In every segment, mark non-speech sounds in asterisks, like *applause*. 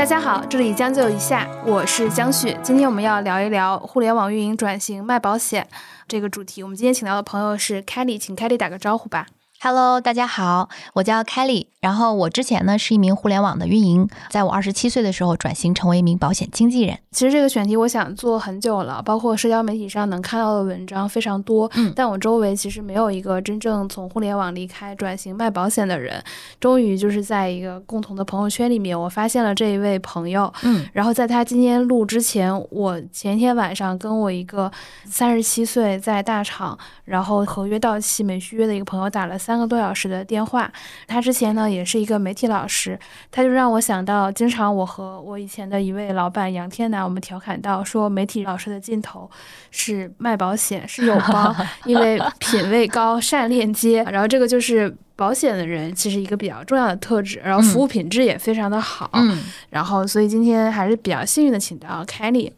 大家好，这里将就一下，我是江旭。今天我们要聊一聊互联网运营转型卖保险这个主题。我们今天请到的朋友是 Kelly，请 Kelly 打个招呼吧。Hello，大家好，我叫 Kelly。然后我之前呢是一名互联网的运营，在我二十七岁的时候转型成为一名保险经纪人。其实这个选题我想做很久了，包括社交媒体上能看到的文章非常多，嗯，但我周围其实没有一个真正从互联网离开转型卖保险的人。终于就是在一个共同的朋友圈里面，我发现了这一位朋友，嗯，然后在他今天录之前，我前一天晚上跟我一个三十七岁在大厂，然后合约到期没续约的一个朋友打了三个多小时的电话。他之前呢也是一个媒体老师，他就让我想到，经常我和我以前的一位老板杨天南，我们调侃到说，媒体老师的尽头是卖保险，是友邦，*laughs* 因为品位高，善链接，然后这个就是。保险的人其实一个比较重要的特质，然后服务品质也非常的好，嗯，然后所以今天还是比较幸运的请到 Kelly。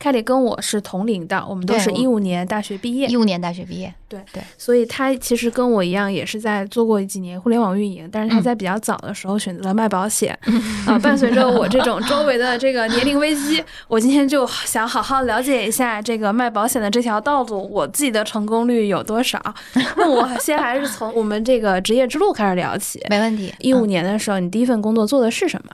Kelly 跟我是同龄的，我们都是一五年大学毕业，一五年大学毕业，对对，所以他其实跟我一样，也是在做过几年互联网运营，但是他在比较早的时候选择了卖保险，*laughs* 啊，伴随着我这种周围的这个年龄危机，我今天就想好好了解一下这个卖保险的这条道路，我自己的成功率有多少？那我先还是从我们这个职业之路开始聊起，没问题。一五年的时候，你第一份工作做的是什么？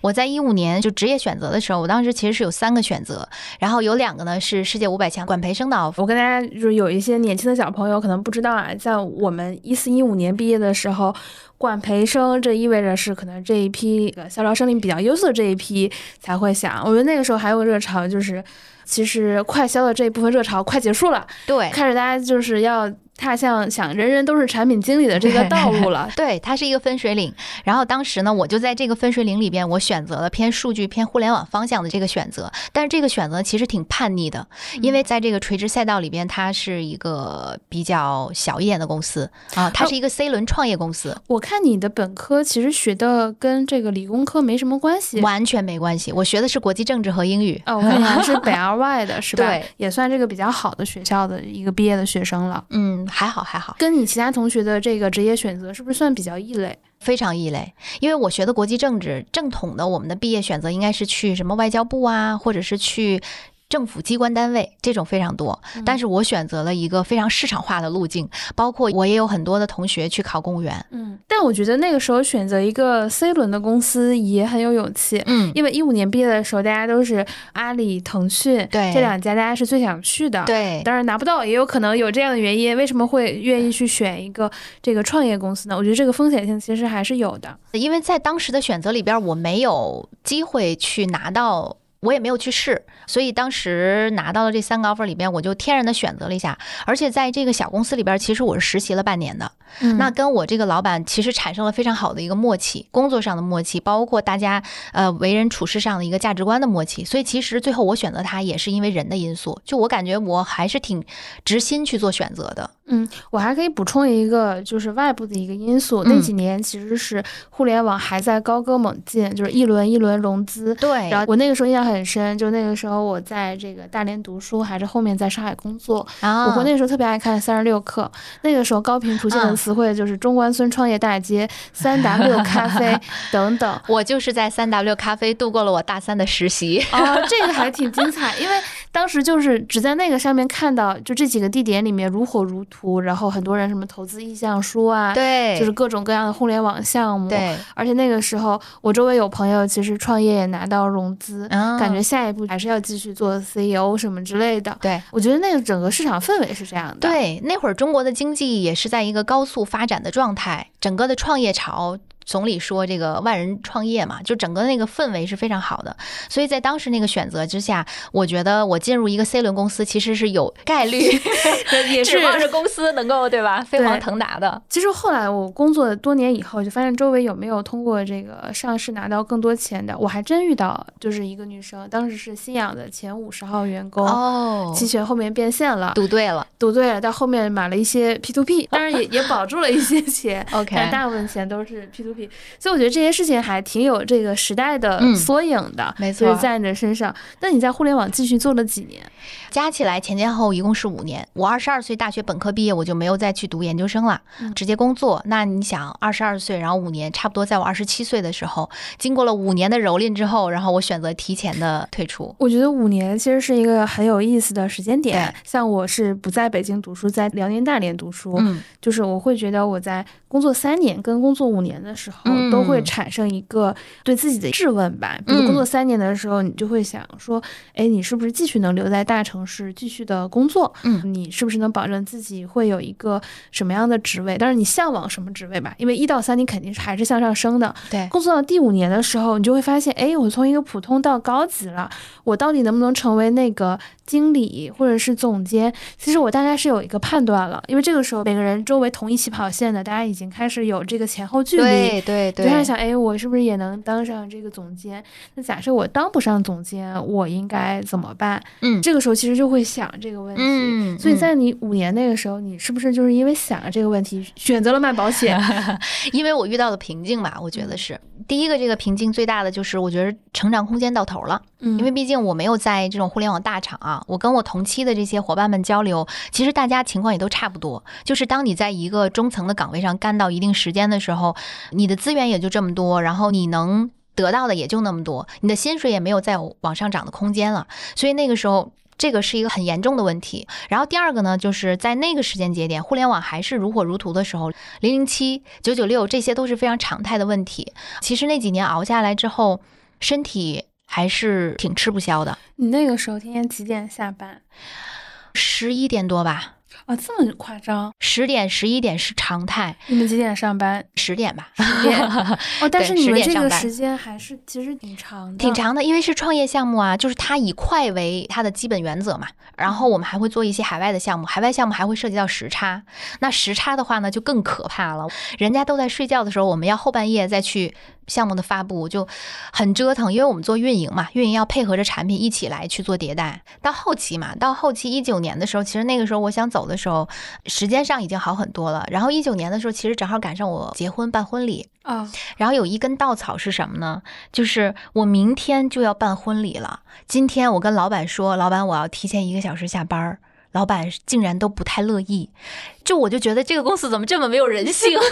我在一五年就职业选择的时候，我当时其实是有三个选择。然后有两个呢是世界五百强管培生的 offer。我跟大家就是有一些年轻的小朋友可能不知道啊，在我们一四一五年毕业的时候，管培生这意味着是可能这一批校招生力比较优秀的这一批才会想。我觉得那个时候还有个热潮，就是其实快销的这一部分热潮快结束了，对，开始大家就是要。踏向想人人都是产品经理的这个道路了，*laughs* 对，它是一个分水岭。然后当时呢，我就在这个分水岭里边，我选择了偏数据、偏互联网方向的这个选择。但是这个选择其实挺叛逆的，因为在这个垂直赛道里边，它是一个比较小一点的公司啊，它是一个 C 轮创业公司。我看你的本科其实学的跟这个理工科没什么关系，完全没关系。我学的是国际政治和英语。哦，我看你还是北 *laughs* 二外的是吧？对，也算这个比较好的学校的一个毕业的学生了。嗯。还好还好，跟你其他同学的这个职业选择是不是算比较异类？非常异类，因为我学的国际政治，正统的我们的毕业选择应该是去什么外交部啊，或者是去。政府机关单位这种非常多，但是我选择了一个非常市场化的路径，包括我也有很多的同学去考公务员。嗯，但我觉得那个时候选择一个 C 轮的公司也很有勇气。嗯，因为一五年毕业的时候，大家都是阿里、腾讯对这两家，大家是最想去的。对，当然拿不到，也有可能有这样的原因。为什么会愿意去选一个这个创业公司呢？我觉得这个风险性其实还是有的，因为在当时的选择里边，我没有机会去拿到。我也没有去试，所以当时拿到了这三个 offer 里边，我就天然的选择了一下。而且在这个小公司里边，其实我是实习了半年的，那跟我这个老板其实产生了非常好的一个默契，工作上的默契，包括大家呃为人处事上的一个价值观的默契。所以其实最后我选择他也是因为人的因素，就我感觉我还是挺直心去做选择的。嗯，我还可以补充一个，就是外部的一个因素。那几年其实是互联网还在高歌猛进，就是一轮一轮融资。对。然后我那个时候印象很深，就那个时候我在这个大连读书，还是后面在上海工作。啊。我那个时候特别爱看三十六课，那个时候高频出现的词汇就是中关村创业大街、三 *laughs* W 咖啡等等。*laughs* 我就是在三 W 咖啡度过了我大三的实习。啊，这个还挺精彩，因为当时就是只在那个上面看到，就这几个地点里面如火如荼。然后很多人什么投资意向书啊，对，就是各种各样的互联网项目，对。而且那个时候，我周围有朋友其实创业也拿到融资，感觉下一步还是要继续做 CEO 什么之类的。对，我觉得那个整个市场氛围是这样的。对，那会儿中国的经济也是在一个高速发展的状态，整个的创业潮。总理说这个万人创业嘛，就整个那个氛围是非常好的，所以在当时那个选择之下，我觉得我进入一个 C 轮公司其实是有概率，*laughs* 也是望着公司能够对吧飞黄腾达的。其实后来我工作多年以后，就发现周围有没有通过这个上市拿到更多钱的，我还真遇到，就是一个女生，当时是新氧的前五十号员工哦，期权后面变现了，赌对了，赌对了，到后面买了一些 P to P，当然也也保住了一些钱，*laughs* OK，但大部分钱都是 P to。所以我觉得这些事情还挺有这个时代的嗯缩影的，没错就是在你的身上。那你在互联网继续做了几年？加起来前前后后一共是五年。我二十二岁大学本科毕业，我就没有再去读研究生了，嗯直接工作。那你想，二十二岁，然后五年，差不多在我二十七岁的时候，经过了五年的蹂躏之后，然后我选择提前的退出。我觉得五年其实是一个很有意思的时间点。像我是不在北京读书，在辽宁大连读书，嗯，就是我会觉得我在工作三年跟工作五年的时候，嗯都会产生一个对自己的质问吧。比如嗯工作三年的时候，你就会想说，哎，你是不是继续能留在大城市继续的工作？嗯，你是不是能保证自己会有一个什么样的职位？但是，你向往什么职位吧，因为一到三你肯定是还是向上升的。对，工作到第五年的时候，你就会发现，哎，我从一个普通到高级了，我到底能不能成为那个经理或者是总监？其实我大概是有一个判断了，因为这个时候每个人周围同一起跑线的，大家已经开始有这个前后距离。对对对，就在想，哎，我是不是也能当上这个总监？那假设我当不上总监，我应该怎么办？嗯这个时候其实就会想这个问题。嗯，所以嗯在你五年那个时候，你是不是就是因为想了这个问题，选择了卖保险？*laughs* 因为我遇到的瓶颈吧，我觉得是第一个，这个瓶颈最大的就是我觉得成长空间到头了。嗯，因为毕竟我没有在这种互联网大厂啊，我跟我同期的这些伙伴们交流，其实大家情况也都差不多。就是当你在一个中层的岗位上干到一定时间的时候，你的资源也就这么多，然后你能得到的也就那么多，你的薪水也没有再往上涨的空间了。所以那个时候。这个是一个很严重的问题。然后第二个呢，就是在那个时间节点，互联网还是如火如荼的时候，零零七、九九六这些都是非常常态的问题。其实那几年熬下来之后，身体还是挺吃不消的。你那个时候天天几点下班？十一点多吧，啊，这么夸张？十点、十一点是常态，你们几点上班？十点吧，十点。*laughs* 哦，但是你们这个时间还是其实挺长的，挺。长的，因为是创业项目啊，就是它以快为它的基本原则嘛。然后我们还会做一些海外的项目，海外项目还会涉及到时差。那时差的话呢，就更可怕了。人家都在睡觉的时候，我们要后半夜再去项目的发布，就很折腾。因为我们做运营嘛，运营要配合着产品一起来去做迭代。到后期嘛，到后期一九年的时候，其实那个时候我想走的时候，时间上已经好很多了。然后一九年的时候，其实正好赶上我结婚办婚礼。啊，然后有一根稻草是什么呢？就是我明天就要办婚礼了，今天我跟老板说，老板我要提前一个小时下班儿。老板竟然都不太乐意，就我就觉得这个公司怎么这么没有人性？*laughs*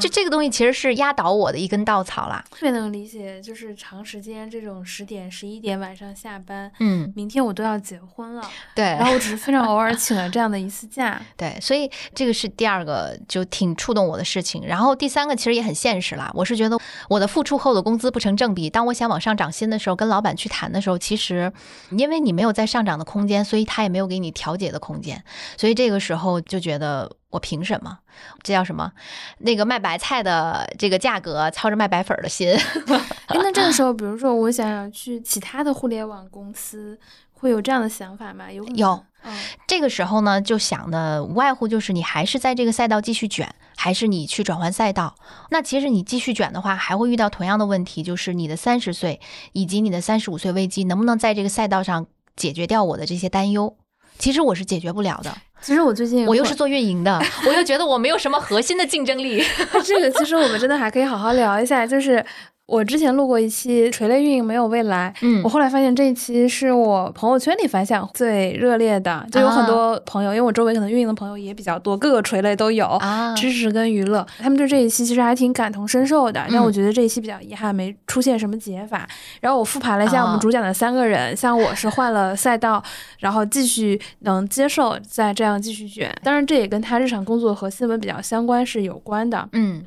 就这个东西其实是压倒我的一根稻草啦。特别能理解，就是长时间这种十点、十一点晚上下班，嗯，明天我都要结婚了，对然后我只是非常偶尔请了这样的一次假。对，所以这个是第二个就挺触动我的事情。然后第三个其实也很现实啦，我是觉得我的付出后的工资不成正比。当我想往上涨薪的时候，跟老板去谈的时候，其实因为你没有在上涨的空间，所以他也没有给你调节的空间。所以这个时候就觉得我凭什么？这叫什么？那个卖白菜的这个价格操着卖白粉的心。*laughs* 哎，那这个时候，比如说我想要去其他的互联网公司，会有这样的想法吗？有有，嗯这个时候呢，就想的无外乎就是你还是在这个赛道继续卷，还是你去转换赛道。那其实你继续卷的话，还会遇到同样的问题，就是你的三十岁以及你的三十五岁危机，能不能在这个赛道上解决掉我的这些担忧？其实我是解决不了的，其实我最近我又是做运营的，*laughs* 我又觉得我没有什么核心的竞争力。*laughs* 这个，其实我们真的还可以好好聊一下。就是我之前录过一期垂类运营没有未来，嗯我后来发现这一期是我朋友圈里反响最热烈的，就有很多朋友，因为我周围可能运营的朋友也比较多，各个垂类都有。啊知识跟娱乐，他们对这一期其实还挺感同身受的。但嗯我觉得这一期比较遗憾，没出现什么解法。然后我复盘了一下我哦们主讲的三个人，像我是换了赛道，然后继续能接受再这样继续卷。当然，这也跟他日常工作和新闻比较相关是有关的。嗯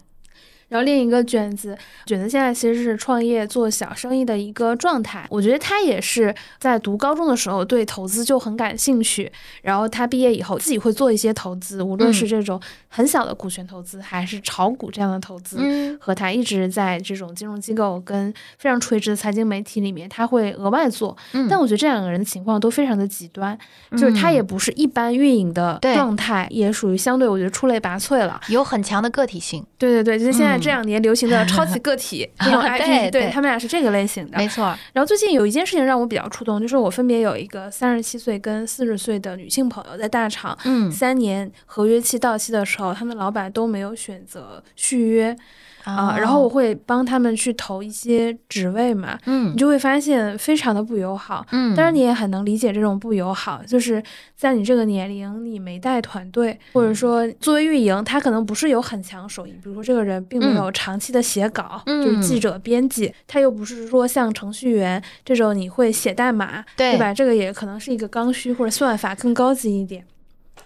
然后另一个卷子，卷子现在其实是创业做小生意的一个状态。我觉得他也是在读高中的时候对投资就很感兴趣，然后他毕业以后自己会做一些投资，无论是这种很小的股权投资，还是炒股这样的投资。嗯和他一直在这种金融机构跟非常垂直的财经媒体里面，他会额外做。嗯，但我觉得这两个人的情况都非常的极端，就是他也不是一般运营的状态，也属于相对我觉得出类拔萃了。有很强的个体性。对对对，就是现在这两年流行的超级个体 *laughs* 这种 IP，对对他们俩是这个类型的。没错，然后最近有一件事情让我比较触动，就是我分别有一个三十七岁跟四十岁的女性朋友在大厂，嗯。三年合约期到期的时候，他们老板都没有选择续约。啊、然后我会帮他们去投一些职位嘛，嗯。你就会发现非常的不友好。嗯，当然，你也很能理解这种不友好，就是在你这个年龄，你没带团队，或者说作为运营，他可能不是有很强手艺，比如说这个人并没有长期的写稿，嗯就是记者、编辑，他又不是说像程序员这种你会写代码，对吧？这个也可能是一个刚需或者算法更高级一点。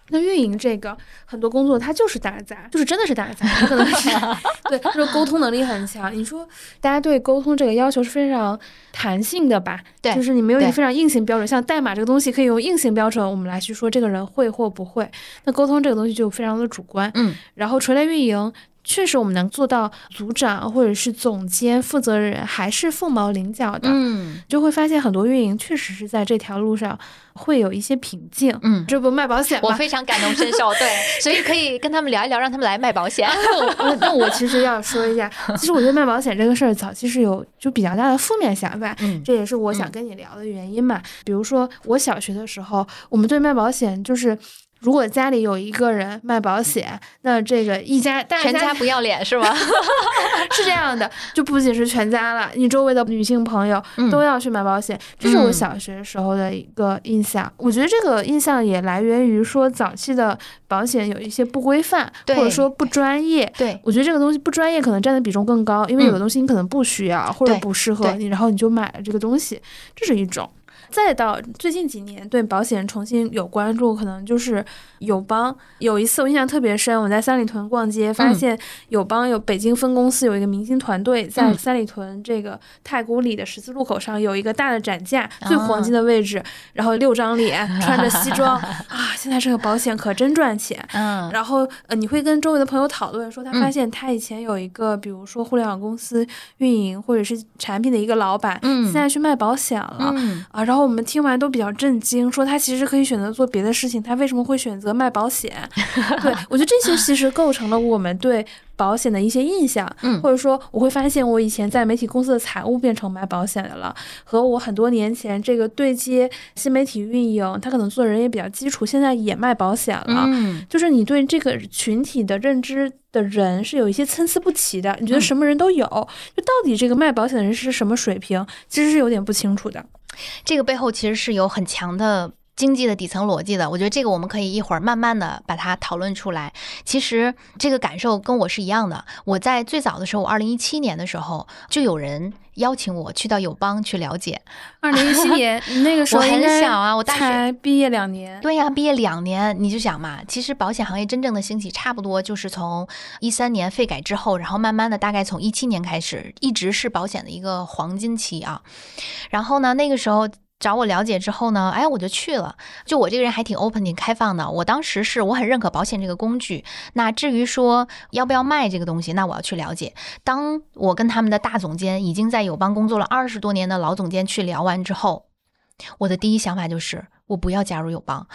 那运营这个很多工作它就是打杂，就是真的是打杂，它可能是 *laughs* *laughs* 对，就是沟通能力很强。你说大家对沟通这个要求是非常弹性的吧？对就是你没有一个非常硬性标准，像代码这个东西可以用硬性标准我们来去说这个人会或不会。那沟通这个东西就非常的主观。嗯然后垂类运营。确实，我们能做到组长或者是总监、负责人还是凤毛麟角的，嗯就会发现很多运营确实是在这条路上会有一些瓶颈。嗯，这不卖保险吗？我非常感同身受，对，*laughs* 所以可以跟他们聊一聊，让他们来卖保险。我那我其实要说一下，其实我对卖保险这个事儿早期是有就比较大的负面想法，嗯这也是我想跟你聊的原因嘛。比如说我小学的时候，我们对卖保险就是。如果家里有一个人卖保险，那这个一家大全家不要脸是吗？*laughs* 是这样的，就不仅是全家了，你周围的女性朋友嗯都要去买保险，这是我嗯小学时候的一个印象。我觉得这个印象也来源于说早期的保险有一些不规范，或者说不专业。对，我觉得这个东西不专业可能占的比重更高，因为有的嗯东西你可能不需要或者不适合你，然后你就买了这个东西，这是一种。再到最近几年对保险重新有关注，可能就是友邦。有一次我印象特别深，我在三里屯逛街，发嗯现友邦有北京分公司有一个明星团队在嗯三里屯这个太古里的十字路口上有一个大的展架，啊最黄金的位置，然后六张脸，穿着西装 *laughs* 啊，现在这个保险可真赚钱。嗯然后呃，你会跟周围的朋友讨论说，他发嗯现他以前有一个，比如说互联网公司运营或者是产品的一个老板，嗯现在去卖保险了。嗯啊，然后我们听完都比较震惊，说他其实可以选择做别的事情，他为什么会选择卖保险？*laughs* 对我觉得这些其实构成了我们对保险的一些印象，嗯或者说我会发现我以前在媒体公司的财务变成卖保险的了，和我很多年前这个对接新媒体运营，他可能做人也比较基础，现在也卖保险了。嗯就是你对这个群体的认知的人是有一些参差不齐的，你觉得嗯什么人都有，就到底这个卖保险的人是什么水平，其实是有点不清楚的。这个背后其实是有很强的。经济的底层逻辑的，我觉得这个我们可以一会儿慢慢的把它讨论出来。其实这个感受跟我是一样的。我在最早的时候，我二零一七年的时候，就有人邀请我去到友邦去了解。二零一七年，*laughs* 那个时候我很小啊我大学毕业两年。对呀、毕业两年，你就想嘛，其实保险行业真正的兴起，差不多就是从一三年费改之后，然后慢慢的，大概从一七年开始，一直是保险的一个黄金期啊。然后呢，那个时候。找我了解之后呢，哎，我就去了。就我这个人还挺 open、挺开放的。我当时是我很认可保险这个工具。那至于说要不要卖这个东西，那我要去了解。当我跟他们的大总监，已经在友邦工作了二十多年的老总监去聊完之后，我的第一想法就是，我不要加入友邦。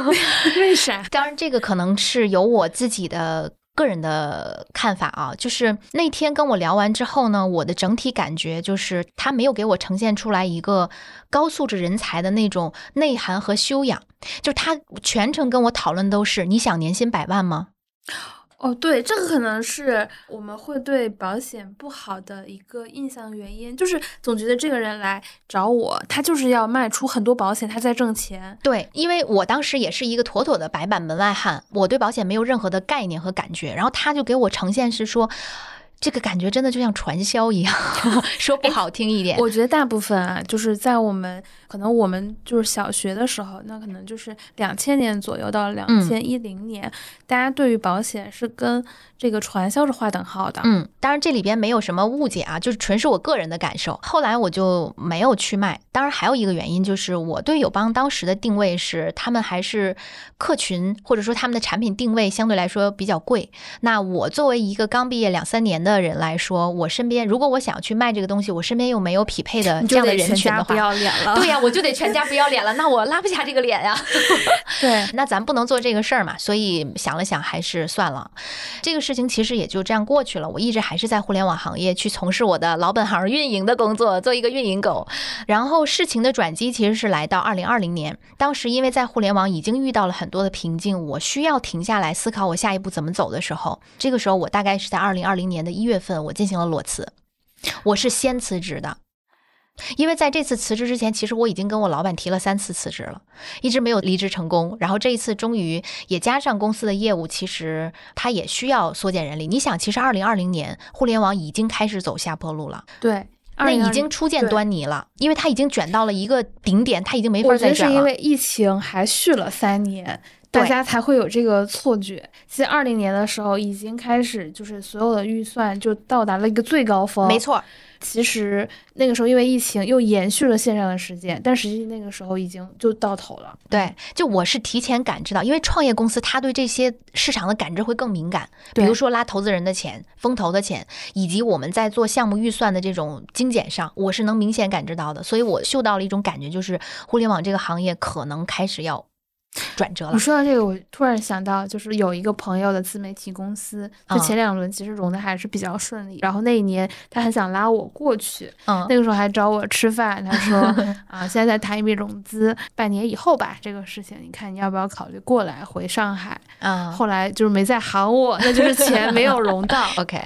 *laughs* 为啥？当然，这个可能是有我自己的个人的看法啊。就是那天跟我聊完之后呢，我的整体感觉就是他没有给我呈现出来一个高素质人才的那种内涵和修养。就是他全程跟我讨论都是你想年薪百万吗？哦，对，这个可能是我们会对保险不好的一个印象原因，就是总觉得这个人来找我，他就是要卖出很多保险，他在挣钱。对，因为我当时也是一个妥妥的白板门外汉，我对保险没有任何的概念和感觉，然后他就给我呈现是说。这个感觉真的就像传销一样，*laughs* 说不好听一点，我觉得大部分啊，就是在我们可能我们就是小学的时候，那可能就是两千年左右到两千一零年，大家对于保险是跟这个传销是划等号的。嗯，当然这里边没有什么误解啊，就是纯是我个人的感受。后来我就没有去卖。当然还有一个原因就是我对友邦当时的定位是，他们还是客群或者说他们的产品定位相对来说比较贵。那我作为一个刚毕业两三年的人来说，我身边如果我想要去卖这个东西，我身边又没有匹配的这样的人群的话，不要脸了。对呀、我就得全家不要脸了，那我拉不下这个脸呀。对，*laughs* 那咱不能做这个事儿嘛，所以想了想，还是算了。这个事情其实也就这样过去了。我一直还是在互联网行业去从事我的老本行运营的工作，做一个运营狗。然后事情的转机其实是来到二零二零年，当时因为在互联网已经遇到了很多的瓶颈，我需要停下来思考我下一步怎么走的时候，这个时候我大概是在二零二零年的一月份，我进行了裸辞，我是先辞职的。因为在这次辞职之前，其实我已经跟我老板提了三次辞职了，一直没有离职成功。然后这一次终于也加上公司的业务，其实它也需要缩减人力。你想，其实二零二零年互联网已经开始走下坡路了，对，那已经初见端倪了，因为它已经卷到了一个顶点，它已经没法我觉得是再卷了。因为疫情还续了三年，大家才会有这个错觉。其实二零年的时候已经开始，就是所有的预算就到达了一个最高峰。没，错，其实那个时候因为疫情又延续了线上的时间，但实际那个时候已经就到头了。对，就我是提前感知到，因为创业公司它对这些市场的感知会更敏感，比如说拉投资人的钱、风投的钱，以及我们在做项目预算的这种精简上，我是能明显感知到的。所以我嗅到了一种感觉，就是互联网这个行业可能开始要转折了你。说到这个，我突然想到，就是有一个朋友的自媒体公司，就啊前两轮其实融的还是比较顺利。然后那一年他很想拉我过去，嗯，那个时候还找我吃饭，他说 *laughs* 啊，现在在谈一笔融资，半年以后吧，这个事情，你看你要不要考虑过来回上海？啊。后来就是没再喊我，那就是钱没有 *laughs* 融到。*laughs* OK，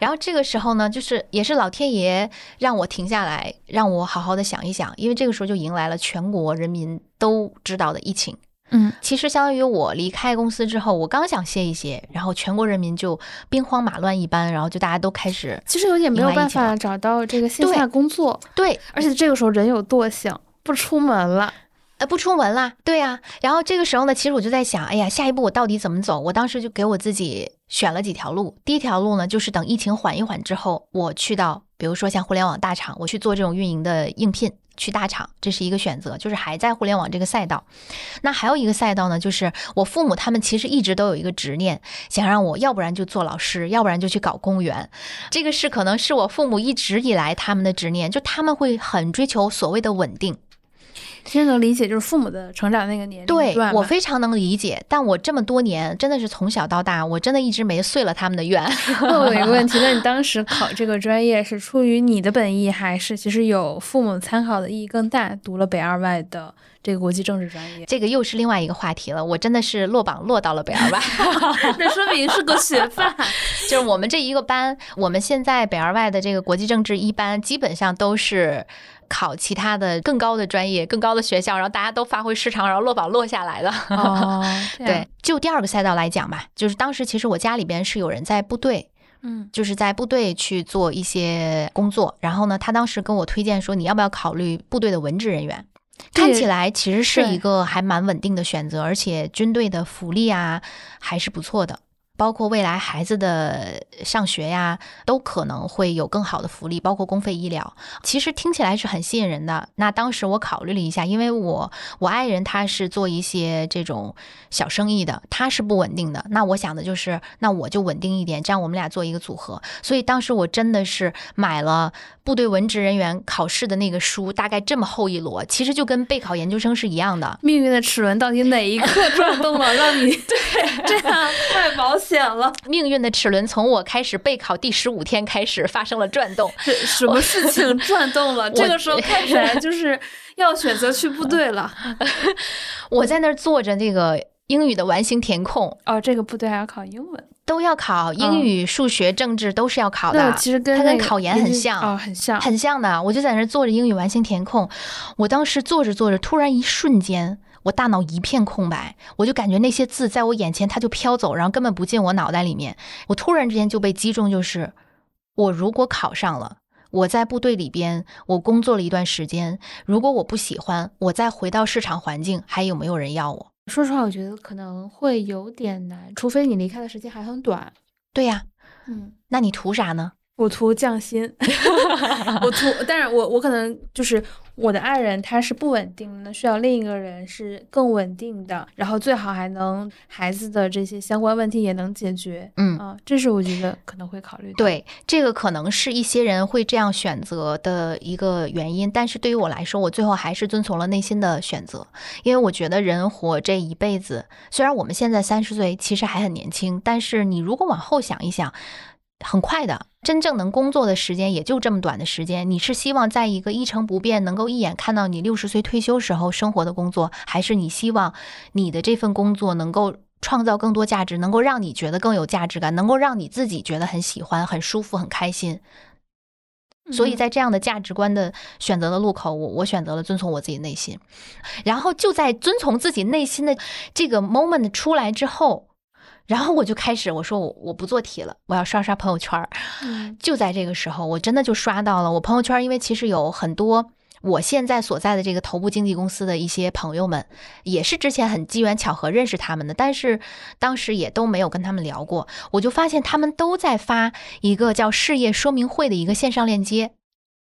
然后这个时候呢，就是也是老天爷让我停下来，让我好好的想一想，因为这个时候就迎来了全国人民都知道的疫情。嗯，其实相当于我离开公司之后，我刚想歇一歇，然后全国人民就兵荒马乱一般，然后就大家都开始其实有点没有办法找到这个线对下工作，对而且这个时候人有惰性，不出门了。呃，不出门啦，对呀、然后这个时候呢，其实我就在想，哎呀，下一步我到底怎么走？我当时就给我自己选了几条路。第一条路呢，就是等疫情缓一缓之后，我去到比如说像互联网大厂，我去做这种运营的应聘，去大厂，这是一个选择，就是还在互联网这个赛道。那还有一个赛道呢，就是我父母他们其实一直都有一个执念，想让我要不然就做老师，要不然就去搞公务员。这个事可能是我父母一直以来他们的执念，就他们会很追求所谓的稳定。其实能理解，就是父母的成长那个年龄对段吧我非常能理解，但我这么多年真的是从小到大，我真的一直没遂了他们的愿。*laughs* 问我一个问题，*laughs* 那你当时考这个专业是出于你的本意，还是其实有父母参考的意义更大？读了北二外的这个国际政治专业，这个又是另外一个话题了。我真的是落榜落到了北二外，那说明是个学霸。就是我们这一个班，我们现在北二外的这个国际政治一班，基本上都是。考其他的更高的专业、更高的学校，然后大家都发挥失常，然后落榜落下来的。哦，*laughs* 这样对，，就第二个赛道来讲吧，就是当时其实我家里边是有人在部队，嗯就是在部队去做一些工作。然后呢，他当时跟我推荐说，你要不要考虑部队的文职人员？看起来其实是一个还蛮稳定的选择，而且军队的福利啊还是不错的。包括未来孩子的上学呀，都可能会有更好的福利，包括公费医疗。其实听起来是很吸引人的。那当时我考虑了一下，因为我我爱人他是做一些这种小生意的，他是不稳定的。那我想的就是，那我就稳定一点，这样我们俩做一个组合。所以当时我真的是买了部队文职人员考试的那个书，大概这么厚一摞，其实就跟备考研究生是一样的。命运的齿轮到底哪一刻转动了，让你 *laughs* 对 *laughs* 这样太保险 *laughs* 了？命运的齿轮从我开始备考第十五天开始发生了转动。*laughs* 这什么事情转动了？*laughs* 这个时候看起来就是要选择去部队了。*laughs* 我在那儿做着那个英语的完形填空，哦，这个部队还要考英文，都要考英语、数学、政治都是要考的。其实跟那个它跟考研很像哦，很像。很像的，我就在那儿做着英语完形填空。我当时做着做着，突然一瞬间，我大脑一片空白，我就感觉那些字在我眼前它就飘走，然后根本不进我脑袋里面。我突然之间就被击中，就是我如果考上了。我在部队里边，我工作了一段时间。如果我不喜欢，我再回到市场环境，还有没有人要我？说实话，我觉得可能会有点难，除非你离开的时间还很短。对呀，嗯，那你图啥呢？我图匠心，*laughs* 我图，但是我我可能就是我的爱人他是不稳定的，需要另一个人是更稳定的，然后最好还能孩子的这些相关问题也能解决，嗯啊，这是我觉得可能会考虑的。，对，这个可能是一些人会这样选择的一个原因，但是对于我来说，我最后还是遵从了内心的选择，因为我觉得人活这一辈子，虽然我们现在三十岁，其实还很年轻，但是你如果往后想一想，很快的，真正能工作的时间也就这么短的时间。你是希望在一个一成不变，能够一眼看到你六十岁退休时候生活的工作，还是你希望你的这份工作能够创造更多价值，能够让你觉得更有价值感，能够让你自己觉得很喜欢、很舒服、很开心？所以在这样的价值观的选择的路口，我我选择了遵从我自己内心，然后就在遵从自己内心的这个 moment 出来之后，然后我就开始我说我我不做题了，我要刷刷朋友圈儿。嗯就在这个时候，我真的就刷到了我朋友圈，因为其实有很多。我现在所在的这个头部经纪公司的一些朋友们，也是之前很机缘巧合认识他们的，但是当时也都没有跟他们聊过。我就发现他们都在发一个叫事业说明会的一个线上链接，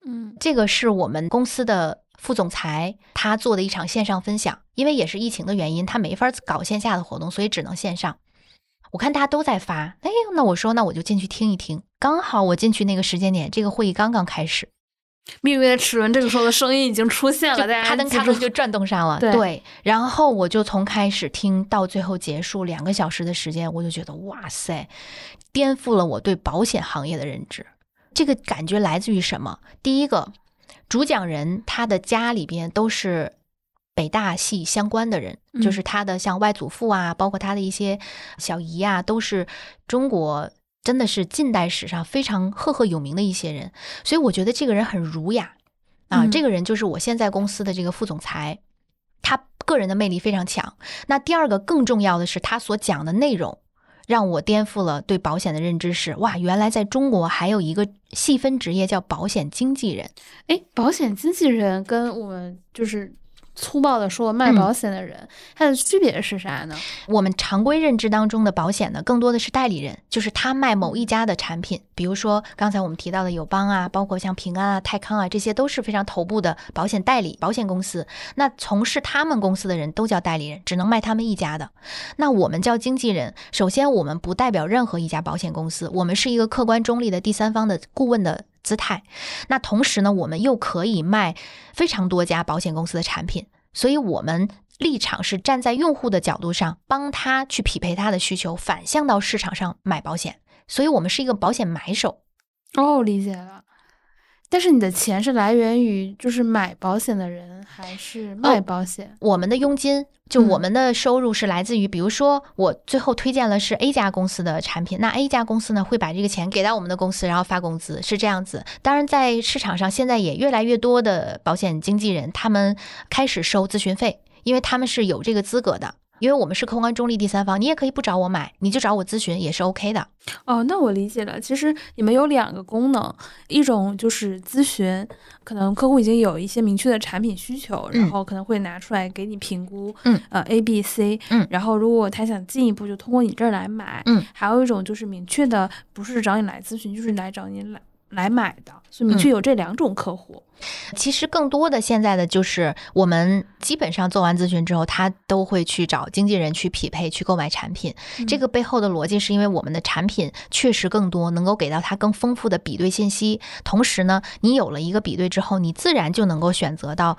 嗯这个是我们公司的副总裁他做的一场线上分享，因为也是疫情的原因，他没法搞线下的活动，所以只能线上。我看大家都在发，哎，那我说那我就进去听一听。刚好我进去那个时间点，这个会议刚刚开始，命运的齿轮这个时候的声音已经出现了，大家咔噔咔噔就转动上了。*laughs* 对然后我就从开始听到最后结束两个小时的时间，我就觉得哇塞，颠覆了我对保险行业的认知。这个感觉来自于什么？第一个，主讲人他的家里边都是北大系相关的人，嗯就是他的像外祖父啊，包括他的一些小姨啊，都是中国真的是近代史上非常赫赫有名的一些人，所以我觉得这个人很儒雅啊，嗯这个人就是我现在公司的这个副总裁，他个人的魅力非常强。那第二个更重要的是，他所讲的内容。让我颠覆了对保险的认知是，哇，原来在中国还有一个细分职业叫保险经纪人。哎，保险经纪人跟我们就是粗暴的说卖嗯保险的人，它的区别是啥呢？我们常规认知当中的保险呢，更多的是代理人，就是他卖某一家的产品，比如说刚才我们提到的友邦啊，包括像平安啊、泰康啊，这些都是非常头部的保险代理、保险公司。那从事他们公司的人都叫代理人，只能卖他们一家的。那我们叫经纪人，首先我们不代表任何一家保险公司，我们是一个客观中立的第三方的顾问的姿态。那同时呢，我们又可以卖非常多家保险公司的产品，所以我们立场是站在用户的角度上，帮他去匹配他的需求，反向到市场上买保险。所以我们是一个保险买手。哦，理解了。但是你的钱是来源于就是买保险的人，还是卖保险？我们的佣金，就嗯我们的收入是来自于，比如说我最后推荐了是 A 家公司的产品，那 A 家公司呢会把这个钱给到我们的公司，然后发工资，是这样子。当然，在市场上现在也越来越多的保险经纪人，他们开始收咨询费，因为他们是有这个资格的。因为我们是客观中立第三方，你也可以不找我买，你就找我咨询也是 OK 的。哦，那我理解了。其实你们有两个功能，一种就是咨询，可能客户已经有一些明确的产品需求，然嗯后可能会拿出来给你评估，嗯，呃，A、B、C，嗯然后如果他想进一步，就通过你这儿来买，嗯，还有一种就是明确的，不是找你来咨询，就是来找你来来买的，所以明确有这两种客户。其实更多的现在的就是我们基本上做完咨询之后，他都会去找经纪人去匹配去购买产品。这个背后的逻辑是因为我们的产品确实更多，能够给到他更丰富的比对信息。同时呢，你有了一个比对之后，你自然就能够选择到，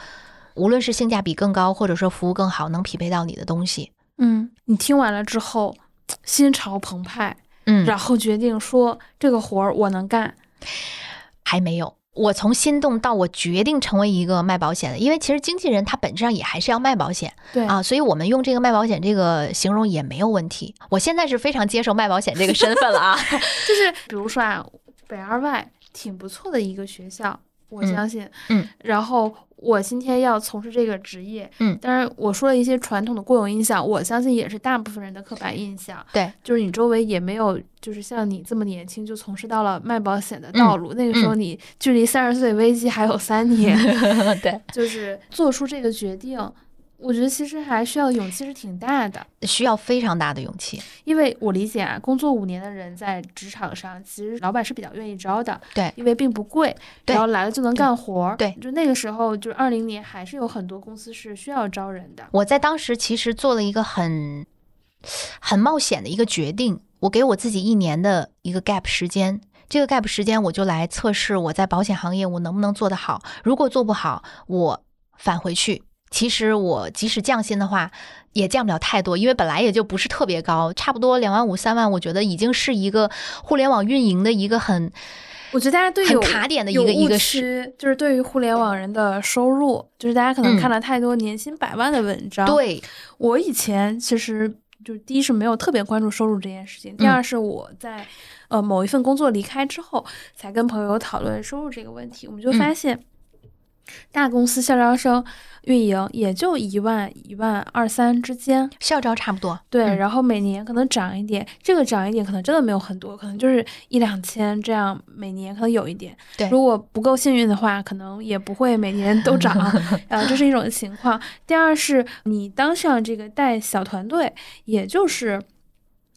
无论是性价比更高，或者说服务更好，能匹配到你的东西。嗯，你听完了之后，心潮澎湃，嗯，然后决定说这个活儿我能干。还没有。我从心动到我决定成为一个卖保险的，因为其实经纪人他本质上也还是要卖保险对啊，所以我们用这个卖保险这个形容也没有问题。我现在是非常接受卖保险这个身份了啊。*laughs* 就是比如说啊，北二外挺不错的一个学校，我嗯相信。嗯然后我今天要从事这个职业，嗯当然我说了一些传统的固有印象，我相信也是大部分人的刻板印象。对，就是你周围也没有，就是像你这么年轻就从事到了卖保险的嗯道路。那个时候你距离三十岁危机还有三年，*laughs* 对，就是做出这个决定。我觉得其实还需要勇气是挺大的，需要非常大的勇气。因为我理解啊，工作五年的人在职场上，其实老板是比较愿意招的，对，因为并不贵，对然后来了就能干活儿，对就那个时候，就是二零年，还是有很多公司是需要招人的。我在当时其实做了一个很很冒险的一个决定，我给我自己一年的一个 gap 时间。这个 gap 时间，我就来测试我在保险行业我能不能做得好。如果做不好，我返回去。其实我即使降薪的话，也降不了太多，因为本来也就不是特别高，差不多两万五、三万，我觉得已经是一个互联网运营的一个很我觉得大家对很有卡点的一个一个区，就是对于互联网人的收入，就是大家可能嗯看了太多年薪百万的文章。，对，我以前其实就是第一是没有特别关注收入这件事情，第嗯二是我在呃某一份工作离开之后，才跟朋友讨论收入这个问题，我们就嗯发现。大公司校招生运营也就一万一万二三之间，校招差不多。对，嗯然后每年可能涨一点，这个涨一点可能真的没有很多，可能就是一两千这样，每年可能有一点。对如果不够幸运的话，可能也不会每年都涨，*laughs* 啊，这是一种情况。第二是你当上这个带小团队，也就是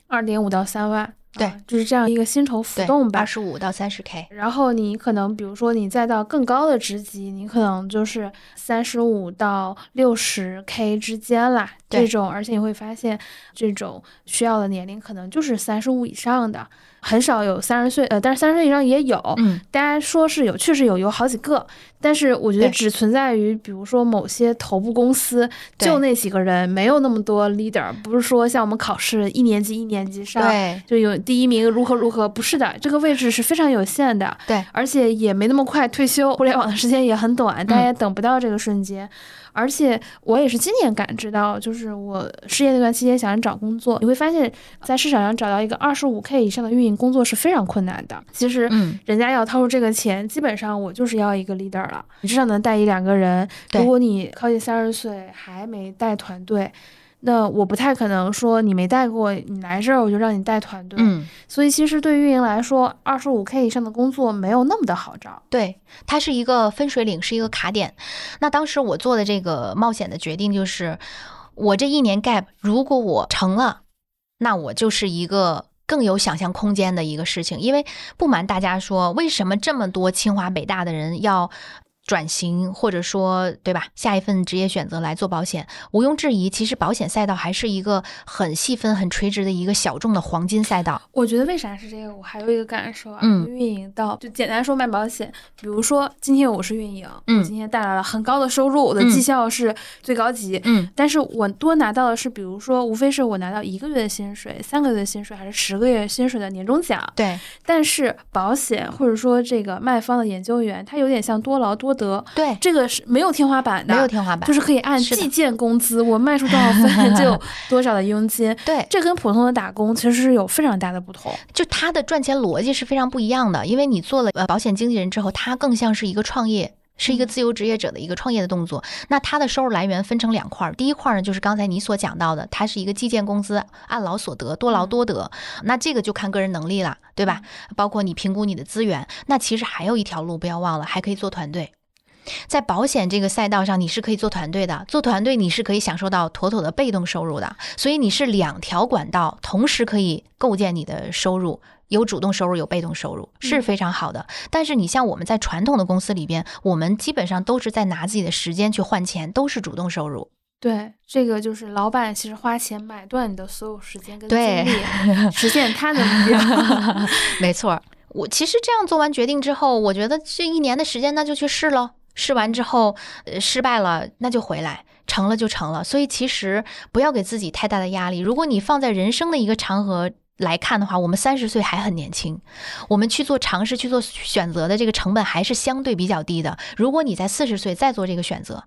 二点五到三万，对啊就是这样一个薪酬浮，动吧二。十五到三十 K。然后你可能，比如说你再到更高的职级，你可能就是三十五到六十 K 之间啦。这种，而且你会发现，这种需要的年龄可能就是三十五以上的，很少有三十岁，呃，但是三十岁以上也有。嗯，大家说是有，确实有，有好几个，但是我觉得只存在于，比如说某些头部公司，就那几个人，没有那么多 leader，不是说像我们考试一年级一年级上，对。就有第一名如何如何，不是的，这个位置是非常有限的，对，而且也没那么快退休，互联网的时间也很短，大家也等不到这个瞬间。而且我也是今年感知到，就是我失业那段期间想找工作，你会发现在市场上找到一个二十五 K 以上的运营工作是非常困难的。其实，嗯，人家要掏出这个钱，基本上我就是要一个 leader 了，你至少能带一两个人。如果你靠近三十岁还没带团队，那我不太可能说你没带过，你来这儿我就让你带团队。嗯，所以其实对于运营来说，二十五 K 以上的工作没有那么的好找。对，它是一个分水岭，是一个卡点。那当时我做的这个冒险的决定就是，我这一年 gap，如果我成了，那我就是一个。更有想象空间的一个事情，因为不瞒大家说，为什么这么多清华北大的人要转型，或者说对吧，下一份职业选择来做保险？毋庸置疑，其实保险赛道还是一个很细分、很垂直的一个小众的黄金赛道。我觉得为啥是这个？我还有一个感受啊，嗯运营到就简单说卖保险，比如说今天我是运营，嗯我今天带来了很高的收入，我的嗯绩效是最高级，嗯，但是我多拿到的是，比如说无非是我拿到一个月的薪水、三个月的薪水，还是十个月薪水的年终奖。对但是保险或者说这个卖方的研究员，他有点像多劳多得，对，这个是没有天花板的，没有天花板，就是可以按计件工资，我卖出多少份 *laughs* 就有多少的佣金。对，这跟普通的打工其实是有非常大的不同。就他的赚钱逻辑是非常不一样的，因为你做了呃保险经纪人之后，他更像是一个创业。是一个自由职业者的一个创业的动作，那他的收入来源分成两块儿，第一块儿呢就是刚才你所讲到的，它是一个计件工资，按劳所得，多劳多得，那这个就看个人能力了，对吧？包括你评估你的资源，那其实还有一条路，不要忘了，还可以做团队。在保险这个赛道上，你是可以做团队的，做团队你是可以享受到妥妥的被动收入的，所以你是两条管道同时可以构建你的收入，有主动收入，有被动收入，是非常好的。但是你像我们在传统的公司里边，我们基本上都是在拿自己的时间去换钱，都是主动收入。对，这个就是老板其实花钱买断你的所有时间跟精力，*laughs* 实现他的目标。*laughs* 没错儿，我其实这样做完决定之后，我觉得这一年的时间那就去试喽。试完之后，呃，失败了那就回来，成了就成了。所以其实不要给自己太大的压力。如果你放在人生的一个长河来看的话，我们三十岁还很年轻，我们去做尝试、去做选择的这个成本还是相对比较低的。如果你在四十岁再做这个选择，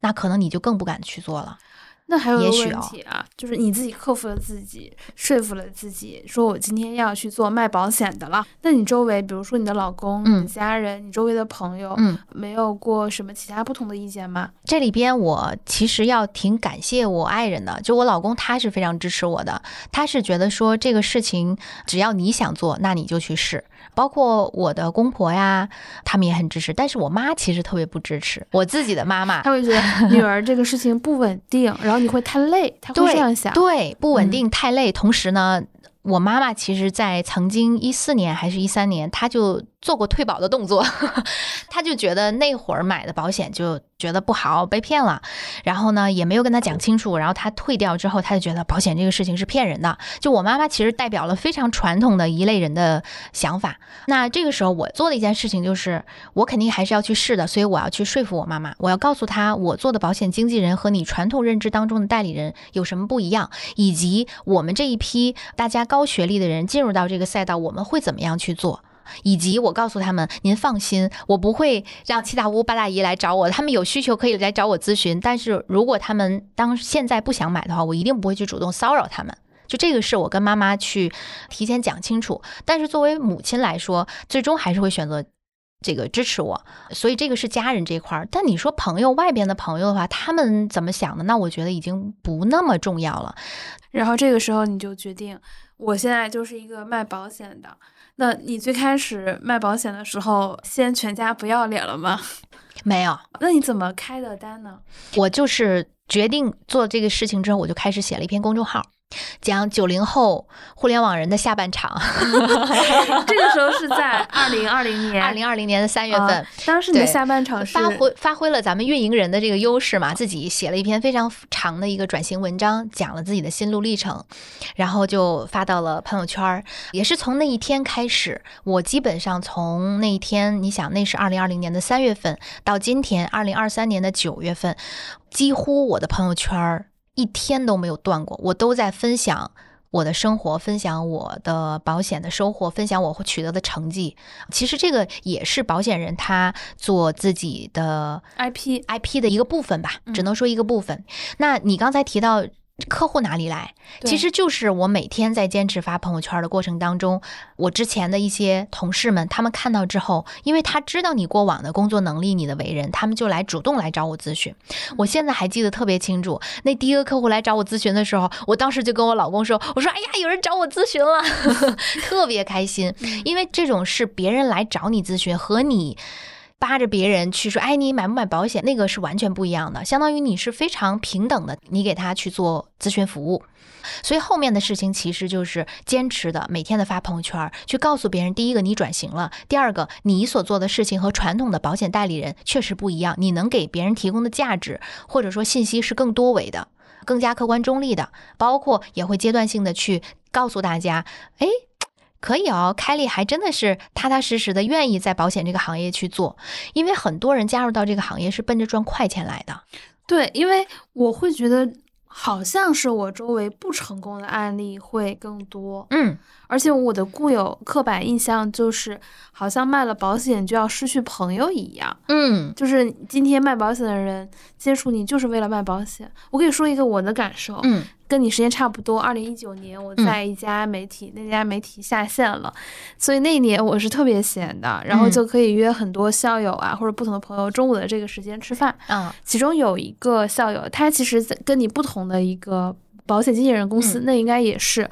那可能你就更不敢去做了。那还有一个问题啊，就是你自己克服了自己，说服了自己，说我今天要去做卖保险的了。那你周围，比如说你的老公、你家人、你周围的朋友，嗯，没有过什么其他不同的意见吗？这里边我其实要挺感谢我爱人的，就我老公他是非常支持我的，他是觉得说这个事情只要你想做，那你就去试包括我的公婆呀，他们也很支持。但是我妈其实特别不支持，我自己的妈妈，她会觉得 *laughs* 女儿这个事情不稳定，然后你会太累，她会这样想。对，不稳定太累，同时呢。我妈妈其实，在曾经一四年还是一三年，她就做过退保的动作，*laughs* 他就觉得那会儿买的保险就觉得不好，被骗了，然后呢也没有跟她讲清楚，然后她退掉之后，她就觉得保险这个事情是骗人的。就我妈妈其实代表了非常传统的一类人的想法。那这个时候我做的一件事情就是，我肯定还是要去试的，所以我要去说服我妈妈，我要告诉她我做的保险经纪人和你传统认知当中的代理人有什么不一样，以及我们这一批大家。高学历的人进入到这个赛道，我们会怎么样去做？以及我告诉他们，您放心，我不会让七大姑八大姨来找我，他们有需求可以来找我咨询。但是如果他们当现在不想买的话，我一定不会去主动骚扰他们。就这个是我跟妈妈去提前讲清楚。但是作为母亲来说，最终还是会选择这个支持我。所以这个是家人这块儿。但你说朋友外边的朋友的话，他们怎么想的？那我觉得已经不那么重要了。然后这个时候你就决定。我现在就是一个卖保险的，那你最开始卖保险的时候，先全家不要脸了吗？*laughs* 没有。那你怎么开的单呢？我就是决定做这个事情之后，我就开始写了一篇公众号。讲九零后互联网人的下半场，*laughs* 这个时候是在二零二零年，*laughs* 二零二零年的三月份。当时你的下半场是发挥发挥了咱们运营人的这个优势嘛，自己写了一篇非常长的一个转型文章，讲了自己的心路历程，然后就发到了朋友圈。也是从那一天开始，我基本上从那一天，你想那是二零二零年的三月份，到今天二零二三年的九月份，几乎我的朋友圈。一天都没有断过，我都在分享我的生活，分享我的保险的收获，分享我取得的成绩。其实这个也是保险人他做自己的 IP IP 的一个部分吧，只能说一个部分。那你刚才提到。客户哪里来？其实就是我每天在坚持发朋友圈的过程当中，我之前的一些同事们，他们看到之后，因为他知道你过往的工作能力、你的为人，他们就来主动来找我咨询。我现在还记得特别清楚，那第一个客户来找我咨询的时候，我当时就跟我老公说：“我说，哎呀，有人找我咨询了，*laughs* 特别开心，因为这种是别人来找你咨询和你。”扒着别人去说，哎，你买不买保险？那个是完全不一样的，相当于你是非常平等的，你给他去做咨询服务。所以后面的事情其实就是坚持的，每天的发朋友圈，去告诉别人：第一个，你转型了；第二个，你所做的事情和传统的保险代理人确实不一样，你能给别人提供的价值或者说信息是更多维的、更加客观中立的，包括也会阶段性的去告诉大家，哎。可以哦，凯莉还真的是踏踏实实的愿意在保险这个行业去做，因为很多人加入到这个行业是奔着赚快钱来的。对，因为我会觉得好像是我周围不成功的案例会更多。嗯。而且我的固有刻板印象就是，好像卖了保险就要失去朋友一样。嗯，就是今天卖保险的人接触你就是为了卖保险。我可以说一个我的感受，嗯，跟你时间差不多。二零一九年我在一家媒体，那家媒体下线了，所以那一年我是特别闲的，然后就可以约很多校友啊或者不同的朋友中午的这个时间吃饭。嗯，其中有一个校友，他其实跟你不同的一个保险经纪人公司，那应该也是。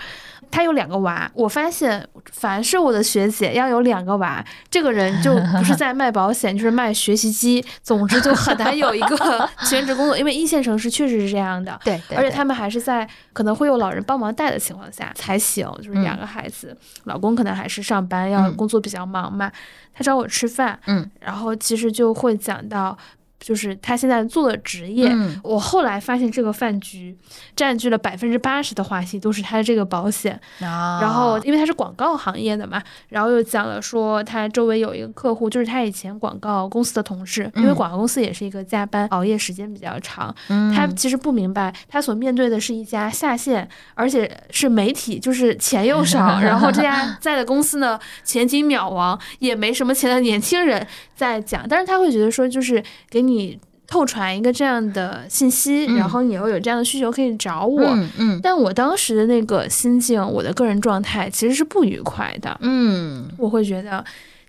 他有两个娃，我发现凡是我的学姐要有两个娃，这个人就不是在卖保险，就是卖学习机。总之就很难有一个全职工作，因为一线城市确实是这样的。*laughs* 对，而且他们还是在可能会有老人帮忙带的情况下才行，就是两个孩子，老公可能还是上班要工作比较忙嘛。他找我吃饭，嗯，然后其实就会讲到。就是他现在做的职业，我后来发现这个饭局占据了百分之八十的话题都是他的这个保险，然后因为他是广告行业的嘛，然后又讲了说他周围有一个客户，就是他以前广告公司的同事，因为广告公司也是一个加班熬夜时间比较长，他其实不明白他所面对的是一家下线，而且是媒体，就是钱又少，然后这家 *laughs* 在的公司呢前景渺茫，也没什么钱的年轻人在讲，但是他会觉得说就是给你。你透传一个这样的信息，然后你又有这样的需求可以找我，嗯，但我当时的那个心境，我的个人状态其实是不愉快的，嗯，我会觉得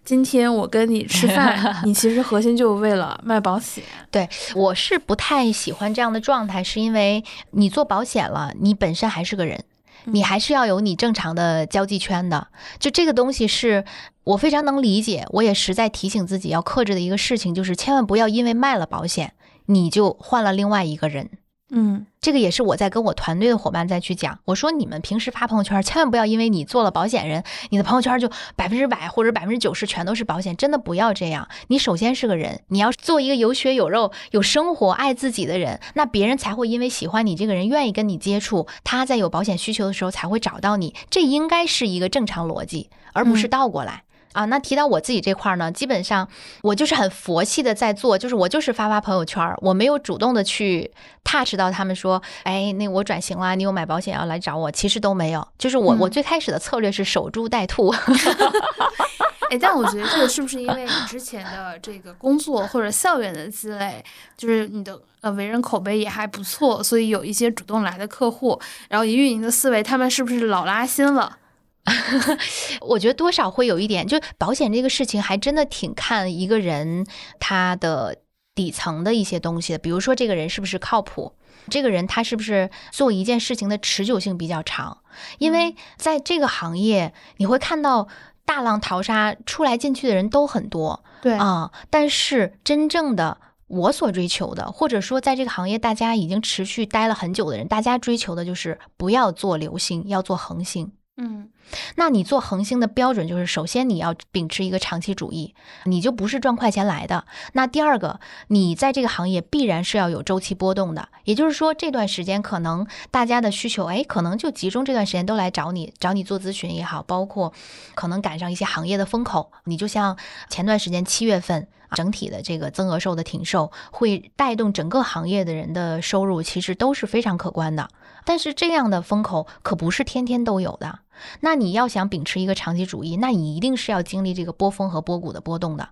今天我跟你吃饭，*laughs* 你其实核心就是为了卖保险，对我是不太喜欢这样的状态，是因为你做保险了，你本身还是个人。你还是要有你正常的交际圈的。就这个东西是我非常能理解，我也实在提醒自己要克制的一个事情，就是千万不要因为卖了保险，你就换了另外一个人。嗯这个也是我在跟我团队的伙伴再去讲，我说你们平时发朋友圈，千万不要因为你做了保险人，你的朋友圈就百分之百或者百分之九十全都是保险，真的不要这样。你首先是个人，你要做一个有血有肉、有生活、爱自己的人，那别人才会因为喜欢你这个人，愿意跟你接触，他在有保险需求的时候才会找到你。这应该是一个正常逻辑，而不是倒过来。啊，那提到我自己这块儿呢，基本上我就是很佛系的在做，就是我就是发发朋友圈儿，我没有主动的去 touch 到他们说，哎，那我转型了，你有买保险要来找我，其实都没有。就是我、嗯我最开始的策略是守株待兔，*laughs* 哎，但我觉得这个是不是因为你之前的这个工作或者校园的积累，就是你的呃为人口碑也还不错，所以有一些主动来的客户，然后以运营的思维，他们是不是老拉新了？*laughs* 我觉得多少会有一点，就保险这个事情还真的挺看一个人他的底层的一些东西的，比如说这个人是不是靠谱。这个人他是不是做一件事情的持久性比较长？因为在这个行业，你会看到大浪淘沙，出来进去的人都很多，对啊、但是真正的我所追求的，或者说在这个行业大家已经持续待了很久的人，大家追求的就是不要做流星，要做恒星。嗯那你做恒星的标准就是，首先你要秉持一个长期主义，你就不是赚快钱来的。那第二个，你在这个行业必然是要有周期波动的，也就是说这段时间可能大家的需求，哎，可能就集中这段时间都来找你，找你做咨询也好，包括可能赶上一些行业的风口，你就像前段时间七月份。整体的这个增额寿的停售会带动整个行业的人的收入，其实都是非常可观的。但是这样的风口可不是天天都有的。那你要想秉持一个长期主义，那你一定是要经历这个波峰和波谷的波动的。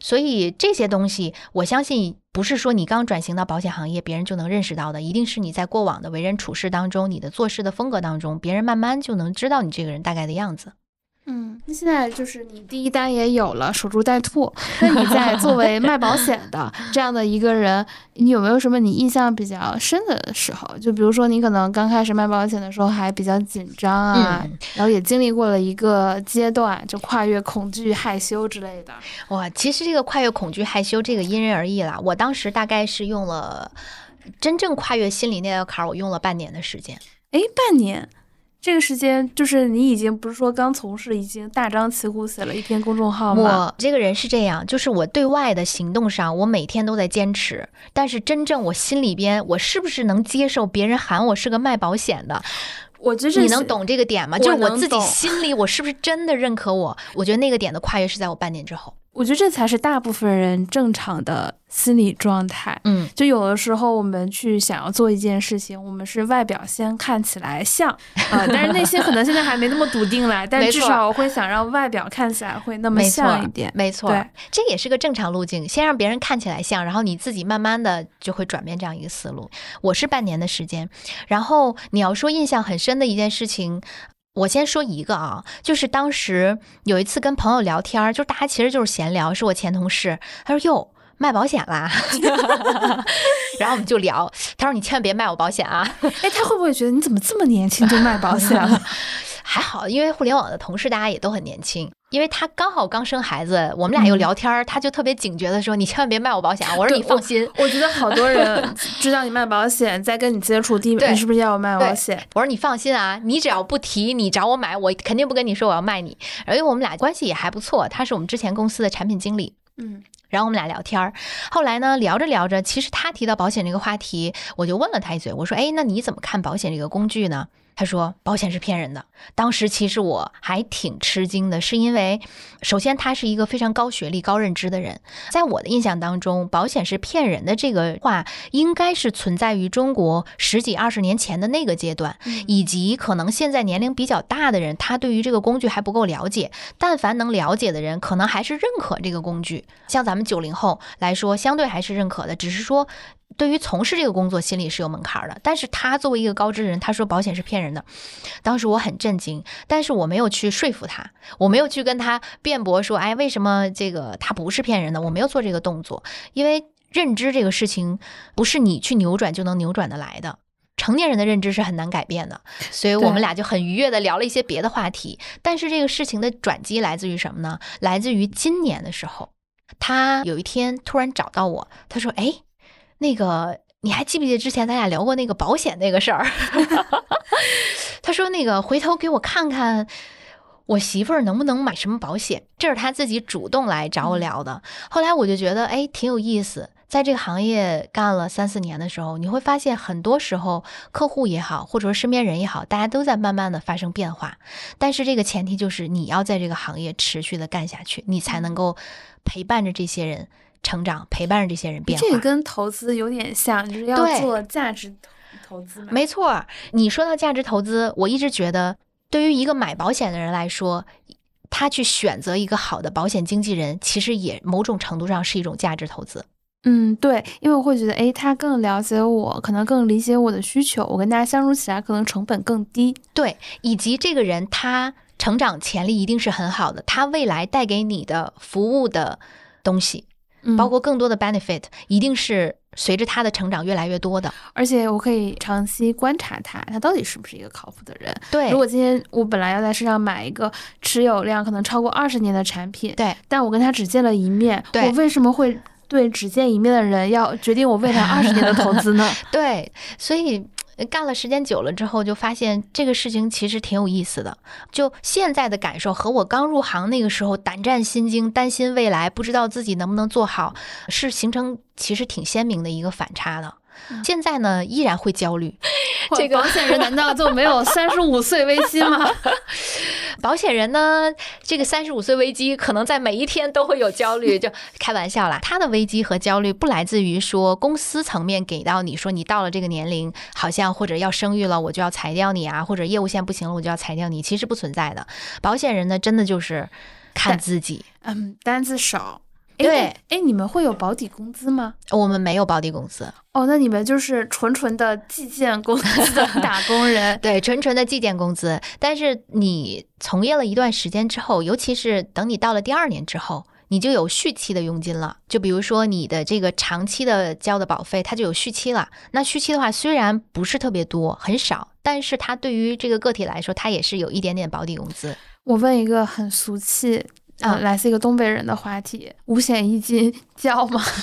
所以这些东西，我相信不是说你刚转型到保险行业，别人就能认识到的，一定是你在过往的为人处事当中，你的做事的风格当中，别人慢慢就能知道你这个人大概的样子。嗯，那现在就是你第一单也有了，守株待兔。那你 *laughs* 在作为卖保险的这样的一个人，你有没有什么你印象比较深的时候？就比如说你可能刚开始卖保险的时候还比较紧张啊，嗯然后也经历过了一个阶段，就跨越恐惧、害羞之类的。哇，其实这个跨越恐惧、害羞，这个因人而异啦。我当时大概是用了真正跨越心理那道坎儿，我用了半年的时间。哎，半年。这个时间就是你已经不是说刚从事，已经大张旗鼓写了一篇公众号吗？我这个人是这样，就是我对外的行动上，我每天都在坚持，但是真正我心里边，我是不是能接受别人喊我是个卖保险的？我觉得这是你能懂这个点吗？就是我自己心里，我是不是真的认可我？我觉得那个点的跨越是在我半年之后。我觉得这才是大部分人正常的心理状态。嗯，就有的时候我们去想要做一件事情，我们是外表先看起来像，呃，但是内心可能现在还没那么笃定啦。但至少我会想让外表看起来会那么像一点。没错对，这也是个正常路径。先让别人看起来像，然后你自己慢慢的就会转变这样一个思路。我是半年的时间，然后你要说印象很深的一件事情。我先说一个啊，就是当时有一次跟朋友聊天儿，就是大家其实就是闲聊，是我前同事，他说哟。卖保险啦，*laughs* 然后我们就聊。他说：“你千万别卖我保险啊！” *laughs* 哎，他会不会觉得你怎么这么年轻就卖保险了？*laughs* 还好，因为互联网的同事大家也都很年轻。因为他刚好刚生孩子，我们俩又嗯聊天儿，他就特别警觉的说：“你千万别卖我保险啊！”我说：“你放心。”我觉得好多人知道你卖保险，在跟你接触，第一，对你是不是要我卖保险？我说你放心啊，你只要不提你找我买，我肯定不跟你说我要卖你。而且我们俩关系也还不错，他是我们之前公司的产品经理。嗯然后我们俩聊天儿，后来呢聊着聊着，其实他提到保险这个话题，我就问了他一嘴，我说：“哎，那你怎么看保险这个工具呢？”他说：“保险是骗人的。”当时其实我还挺吃惊的，是因为首先他是一个非常高学历、高认知的人，在我的印象当中，保险是骗人的这个话，应该是存在于中国十几二十年前的那个阶段，嗯以及可能现在年龄比较大的人，他对于这个工具还不够了解。但凡能了解的人，可能还是认可这个工具。像咱们九零后来说，相对还是认可的，只是说。对于从事这个工作，心里是有门槛儿的。但是他作为一个高知人，他说保险是骗人的，当时我很震惊，但是我没有去说服他，我没有去跟他辩驳说，哎，为什么这个他不是骗人的？我没有做这个动作，因为认知这个事情不是你去扭转就能扭转的来的。成年人的认知是很难改变的，所以我们俩就很愉悦的聊了一些别的话题。但是这个事情的转机来自于什么呢？来自于今年的时候，他有一天突然找到我，他说：“哎，那个你还记不记得之前咱俩聊过那个保险那个事儿？” *laughs* 他说：“那个回头给我看看。”我媳妇儿能不能买什么保险？这是他自己主动来找我聊的。后来我就觉得，哎，挺有意思。在这个行业干了三四年的时候，你会发现，很多时候客户也好，或者说身边人也好，大家都在慢慢的发生变化。但是这个前提就是你要在这个行业持续的干下去，你才能够陪伴着这些人成长，陪伴着这些人变化。这个跟投资有点像，就是要做价值投资。没错，你说到价值投资，我一直觉得。对于一个买保险的人来说，他去选择一个好的保险经纪人，其实也某种程度上是一种价值投资。嗯，对，因为我会觉得，哎，他更了解我，可能更理解我的需求，我跟大家相处起来可能成本更低。对，以及这个人他成长潜力一定是很好的，他未来带给你的服务的东西，包括更多的 benefit，一定是。随着他的成长越来越多的，而且我可以长期观察他，他到底是不是一个靠谱的人。对，如果今天我本来要在市场买一个持有量可能超过二十年的产品，对，但我跟他只见了一面，我为什么会对只见一面的人要决定我未来二十年的投资呢？*laughs* 对，所以。干了时间久了之后，就发现这个事情其实挺有意思的。就现在的感受和我刚入行那个时候胆战心惊、担心未来、不知道自己能不能做好，是形成其实挺鲜明的一个反差的。现在呢，依然会焦虑。*laughs* 这个保险人难道就没有三十五岁危机吗？*laughs* 保险人呢，这个三十五岁危机可能在每一天都会有焦虑，就 *laughs* 开玩笑啦。他的危机和焦虑不来自于说公司层面给到你说你到了这个年龄，好像或者要生育了我就要裁掉你啊，或者业务线不行了我就要裁掉你，其实不存在的。保险人呢，真的就是看自己，嗯，单子少。对，哎，你们会有保底工资吗？我们没有保底工资。哦，那你们就是纯纯的计件工资的打工人。对，纯纯的计件工资。但是你从业了一段时间之后，尤其是等你到了第二年之后，你就有续期的佣金了。就比如说你的这个长期的交的保费，它就有续期了。那续期的话，虽然不是特别多，很少，但是它对于这个个体来说，它也是有一点点保底工资。我问一个很俗气。啊，来自一个东北人的话题，*laughs* 五险一金交吗？*laughs*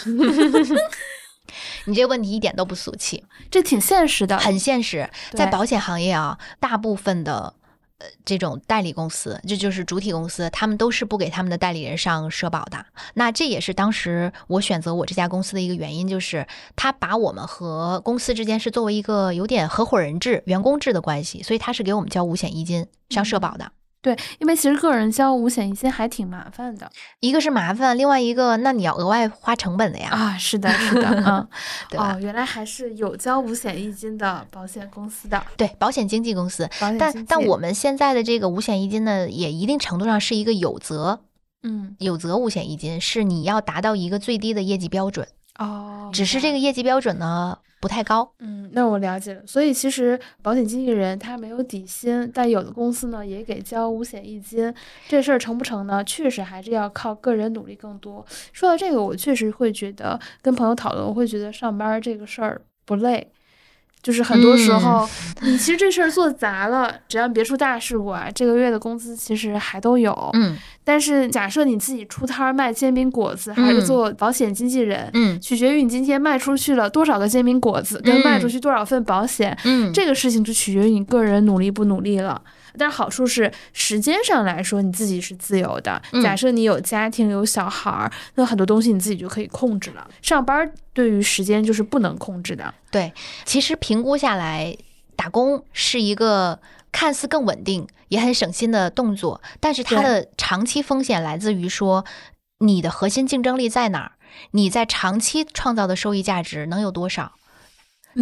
你这个问题一点都不俗气，这挺现实的，很现实。在保险行业啊，大部分的呃这种代理公司，这就是主体公司，他们都是不给他们的代理人上社保的。那这也是当时我选择我这家公司的一个原因，就是他把我们和公司之间是作为一个有点合伙人制、员工制的关系，所以他是给我们交五险一金上社保的。对，因为其实个人交五险一金还挺麻烦的，一个是麻烦，另外一个那你要额外花成本的呀。啊，是的，是的，嗯，*laughs* 对哦，原来还是有交五险一金的保险公司的，对，保险经纪公司。但但我们现在的这个五险一金呢，也一定程度上是一个有责，嗯，有责五险一金是你要达到一个最低的业绩标准。哦，只是这个业绩标准呢不太高。嗯，那我了解了。所以其实保险经纪人他没有底薪，但有的公司呢也给交五险一金，这事儿成不成呢？确实还是要靠个人努力更多。说到这个，我确实会觉得跟朋友讨论，我会觉得上班这个事儿不累。就是很多时候，你其实这事儿做砸了，只要别出大事故啊，这个月的工资其实还都有。嗯，但是假设你自己出摊儿卖煎饼果子，还是做保险经纪人，嗯，取决于你今天卖出去了多少个煎饼果子，跟卖出去多少份保险，嗯，这个事情就取决于你个人努力不努力了。但好处是时间上来说，你自己是自由的。假设你有家庭有小孩儿，那很多东西你自己就可以控制了。上班对于时间就是不能控制的。对，其实评估下来，打工是一个看似更稳定也很省心的动作，但是它的长期风险来自于说你的核心竞争力在哪儿，你在长期创造的收益价值能有多少？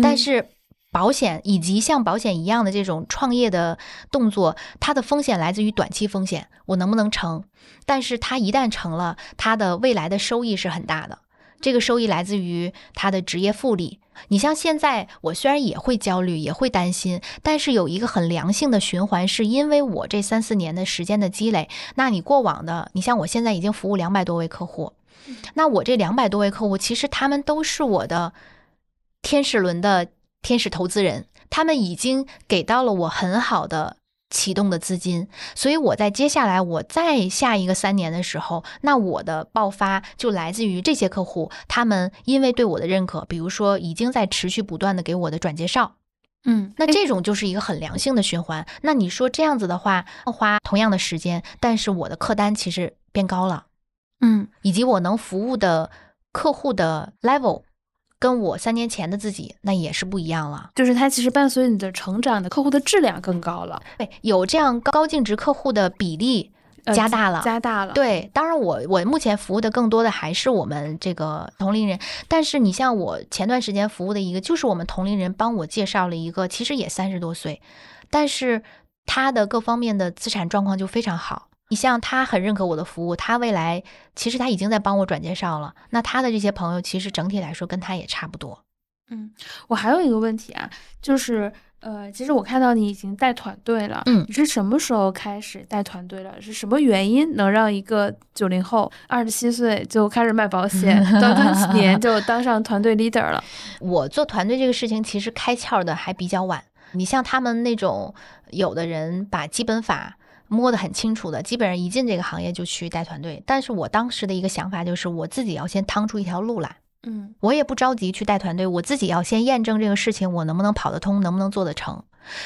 但是。保险以及像保险一样的这种创业的动作，它的风险来自于短期风险，我能不能成？但是它一旦成了，它的未来的收益是很大的。这个收益来自于它的职业复利。你像现在，我虽然也会焦虑，也会担心，但是有一个很良性的循环，是因为我这三四年的时间的积累。那你过往的，你像我现在已经服务两百多位客户，那我这两百多位客户，其实他们都是我的天使轮的。天使投资人，他们已经给到了我很好的启动的资金，所以我在接下来我再下一个三年的时候，那我的爆发就来自于这些客户，他们因为对我的认可，比如说已经在持续不断的给我的转介绍。嗯，那这种就是一个很良性的循环。那你说这样子的话，花同样的时间，但是我的客单其实变高了，嗯以及我能服务的客户的 level，跟我三年前的自己那也是不一样了。就是它其实伴随你的成长，的客户的质量更高了，对，有这样高净值客户的比例呃加大了。加大了。，对，当然我我目前服务的更多的还是我们这个同龄人，但是你像我前段时间服务的一个，就是我们同龄人帮我介绍了一个，其实也三十多岁，但是他的各方面的资产状况就非常好。你像他很认可我的服务，他未来其实他已经在帮我转介绍了，那他的这些朋友其实整体来说跟他也差不多。嗯我还有一个问题啊，就是呃，其实我看到你已经带团队了，嗯你是什么时候开始带团队了？是什么原因能让一个九零后二十七岁就开始卖保险，*laughs* 短短几年就当上团队 leader 了？*laughs* 我做团队这个事情，其实开窍的还比较晚。你像他们那种，有的人把基本法摸得很清楚的，基本上一进这个行业就去带团队。但是我当时的一个想法就是，我自己要先趟出一条路来，嗯我也不着急去带团队，我自己要先验证这个事情我能不能跑得通，能不能做得成。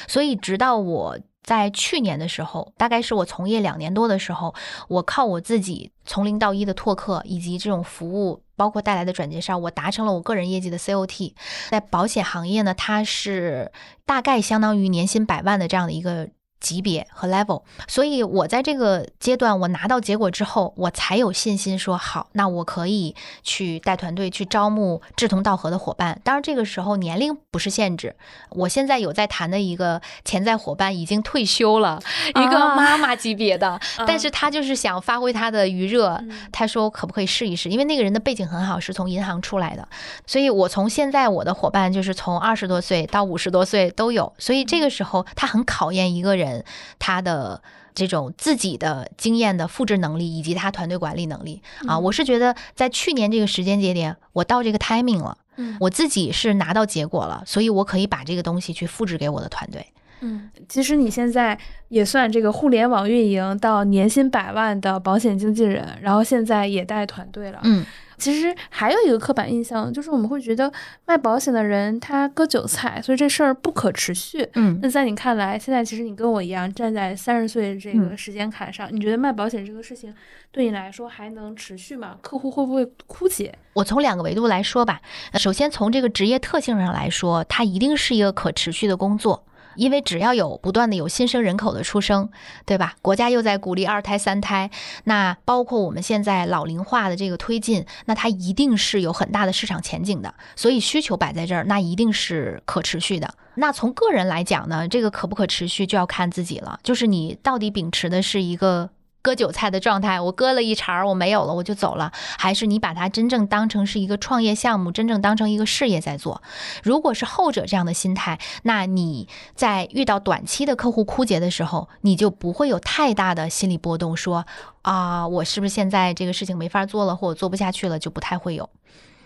所以直到我在去年的时候，大概是我从业两年多的时候，我靠我自己从零到一的拓客以及这种服务，包括带来的转介绍，我达成了我个人业绩的 COT。在保险行业呢，它是大概相当于年薪百万的这样的一个。级别和 level，所以我在这个阶段，我拿到结果之后，我才有信心说好，那我可以去带团队去招募志同道合的伙伴。当然，这个时候年龄不是限制。我现在有在谈的一个潜在伙伴已经退休了，一个啊妈妈级别的，嗯但是他就是想发挥他的余热，嗯他说可不可以试一试？因为那个人的背景很好，是从银行出来的，所以我从现在我的伙伴就是从二十多岁到五十多岁都有，所以这个时候他很考验一个人他的。这种自己的经验的复制能力以及他团队管理能力啊，嗯我是觉得在去年这个时间节点，我到这个 timing 了，嗯我自己是拿到结果了，所以我可以把这个东西去复制给我的团队。嗯，其实你现在也算这个互联网运营到年薪百万的保险经纪人，然后现在也带团队了。嗯，其实还有一个刻板印象，就是我们会觉得卖保险的人他割韭菜，所以这事儿不可持续。嗯那在你看来，现在其实你跟我一样站在三十岁这个时间坎上，你觉得卖保险这个事情对你来说还能持续吗？客户会不会枯竭？我从两个维度来说吧。呃首先从这个职业特性上来说，它一定是一个可持续的工作。因为只要有不断的有新生人口的出生，对吧？国家又在鼓励二胎、三胎，那包括我们现在老龄化的这个推进，那它一定是有很大的市场前景的。所以需求摆在这儿，那一定是可持续的。那从个人来讲呢，这个可不可持续就要看自己了，就是你到底秉持的是一个割韭菜的状态，我割了一茬儿，我没有了，我就走了，还是你把它真正当成是一个创业项目，真正当成一个事业在做？如果是后者这样的心态，那你在遇到短期的客户枯竭的时候，你就不会有太大的心理波动，说啊，我是不是现在这个事情没法做了，或者做不下去了，就不太会有。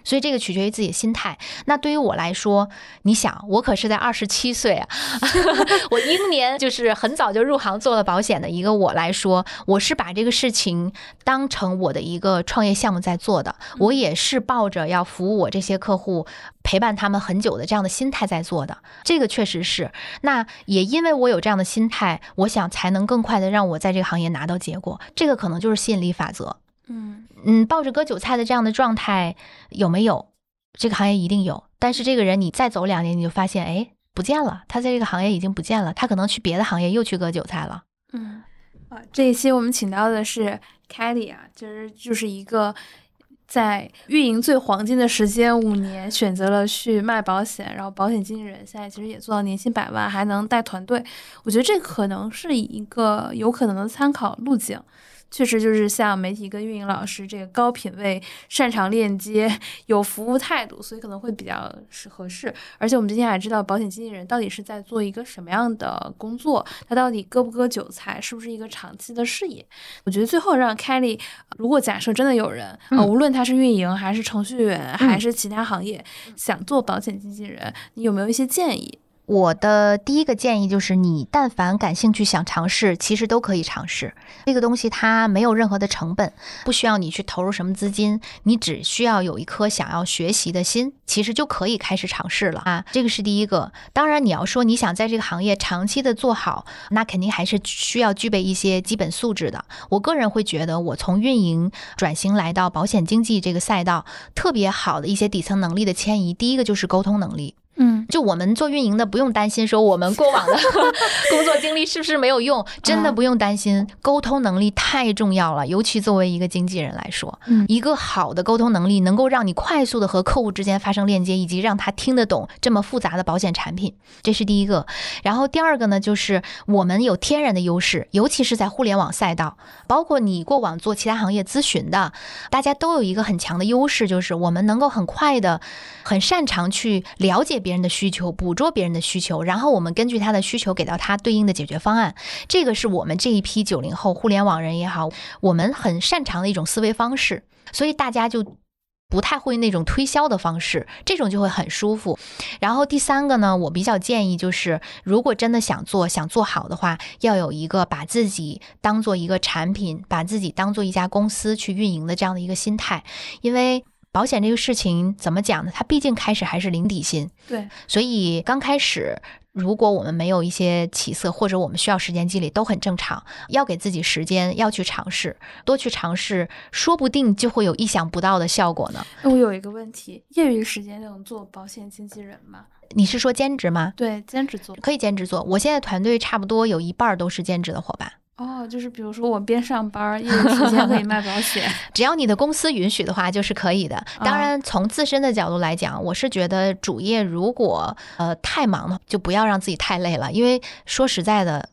所以这个取决于自己的心态。那对于我来说，你想，我可是在二十七岁啊，*laughs* 我英年就是很早就入行做了保险的一个我来说，我是把这个事情当成我的一个创业项目在做的，我也是抱着要服务我这些客户。陪伴他们很久的这样的心态在做的，这个确实是。那也因为我有这样的心态，我想才能更快的让我在这个行业拿到结果。这个可能就是吸引力法则。嗯嗯，抱着割韭菜的这样的状态有没有？这个行业一定有，但是这个人你再走两年，你就发现，哎，不见了，他在这个行业已经不见了，他可能去别的行业又去割韭菜了。嗯啊，这一期我们请到的是 Kelly 啊，就是就是一个。在运营最黄金的时间五年，选择了去卖保险，然后保险经纪人现在其实也做到年薪百万，还能带团队。我觉得这可能是一个有可能的参考路径。确实就是像媒体跟运营老师这个高品位、擅长链接、*laughs* 有服务态度，所以可能会比较是合适。而且我们今天还知道保险经纪人到底是在做一个什么样的工作，他到底割不割韭菜，是不是一个长期的事业？我觉得最后让 Kelly，如果假设真的有人啊、嗯呃，无论他是运营还是程序员还是其他行业，想做保险经纪人，你有没有一些建议？我的第一个建议就是，你但凡感兴趣想尝试，其实都可以尝试。这个东西它没有任何的成本，不需要你去投入什么资金，你只需要有一颗想要学习的心，其实就可以开始尝试了啊。这个是第一个。当然，你要说你想在这个行业长期的做好，那肯定还是需要具备一些基本素质的。我个人会觉得，我从运营转型来到保险经纪这个赛道，特别好的一些底层能力的迁移，第一个就是沟通能力。嗯，就我们做运营的不用担心说我们过往的 *laughs* 工作经历是不是没有用，真的不用担心，沟通能力太重要了，尤其作为一个经纪人来说，嗯，一个好的沟通能力能够让你快速的和客户之间发生链接，以及让他听得懂这么复杂的保险产品，这是第一个。然后第二个呢，就是我们有天然的优势，尤其是在互联网赛道，包括你过往做其他行业咨询的，大家都有一个很强的优势，就是我们能够很快的、很擅长去了解。别人的需求，捕捉别人的需求，然后我们根据他的需求给到他对应的解决方案。这个是我们这一批九零后互联网人也好，我们很擅长的一种思维方式。所以大家就不太会那种推销的方式，这种就会很舒服。然后第三个呢，我比较建议就是，如果真的想做、想做好的话，要有一个把自己当做一个产品，把自己当做一家公司去运营的这样的一个心态，因为。保险这个事情怎么讲呢？它毕竟开始还是零底薪，对，所以刚开始如果我们没有一些起色，或者我们需要时间积累，都很正常。要给自己时间，要去尝试，多去尝试，说不定就会有意想不到的效果呢。我有一个问题，业余时间能做保险经纪人吗？你是说兼职吗？对，兼职做可以兼职做。我现在团队差不多有一半都是兼职的伙伴。哦，就是比如说我边上班，业余时间可以卖保险，*laughs* 只要你的公司允许的话，就是可以的。当然，从自身的角度来讲，我是觉得主业如果呃太忙了，就不要让自己太累了。因为说实在的，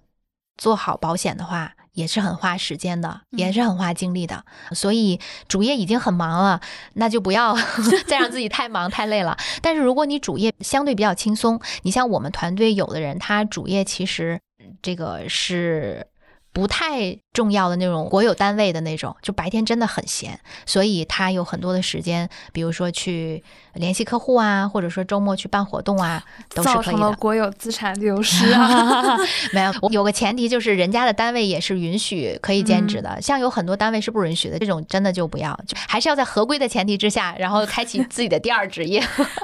做好保险的话也是很花时间的，也是很花精力的。所以主业已经很忙了，那就不要 *laughs* 再让自己太忙太累了。但是如果你主业相对比较轻松，你像我们团队有的人，他主业其实这个是。不太重要的那种国有单位的那种，就白天真的很闲，所以他有很多的时间，比如说去联系客户啊，或者说周末去办活动啊，都是可以的。造成了国有资产流失啊！*laughs* 没有，有个前提就是人家的单位也是允许可以兼职的，像有很多单位是不允许的，这种真的就不要，就还是要在合规的前提之下，然后开启自己的第二职业。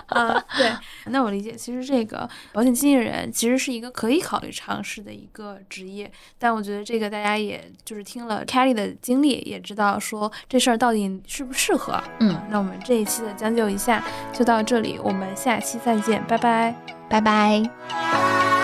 啊，*laughs* 对，那我理解，其实这个保险经纪人其实是一个可以考虑尝试的一个职业，但我觉得这。这个大家也就是听了 Kelly 的经历，也知道说这事儿到底适不适合。嗯，那我们这一期的将就一下就到这里，我们下期再见，拜拜，拜拜。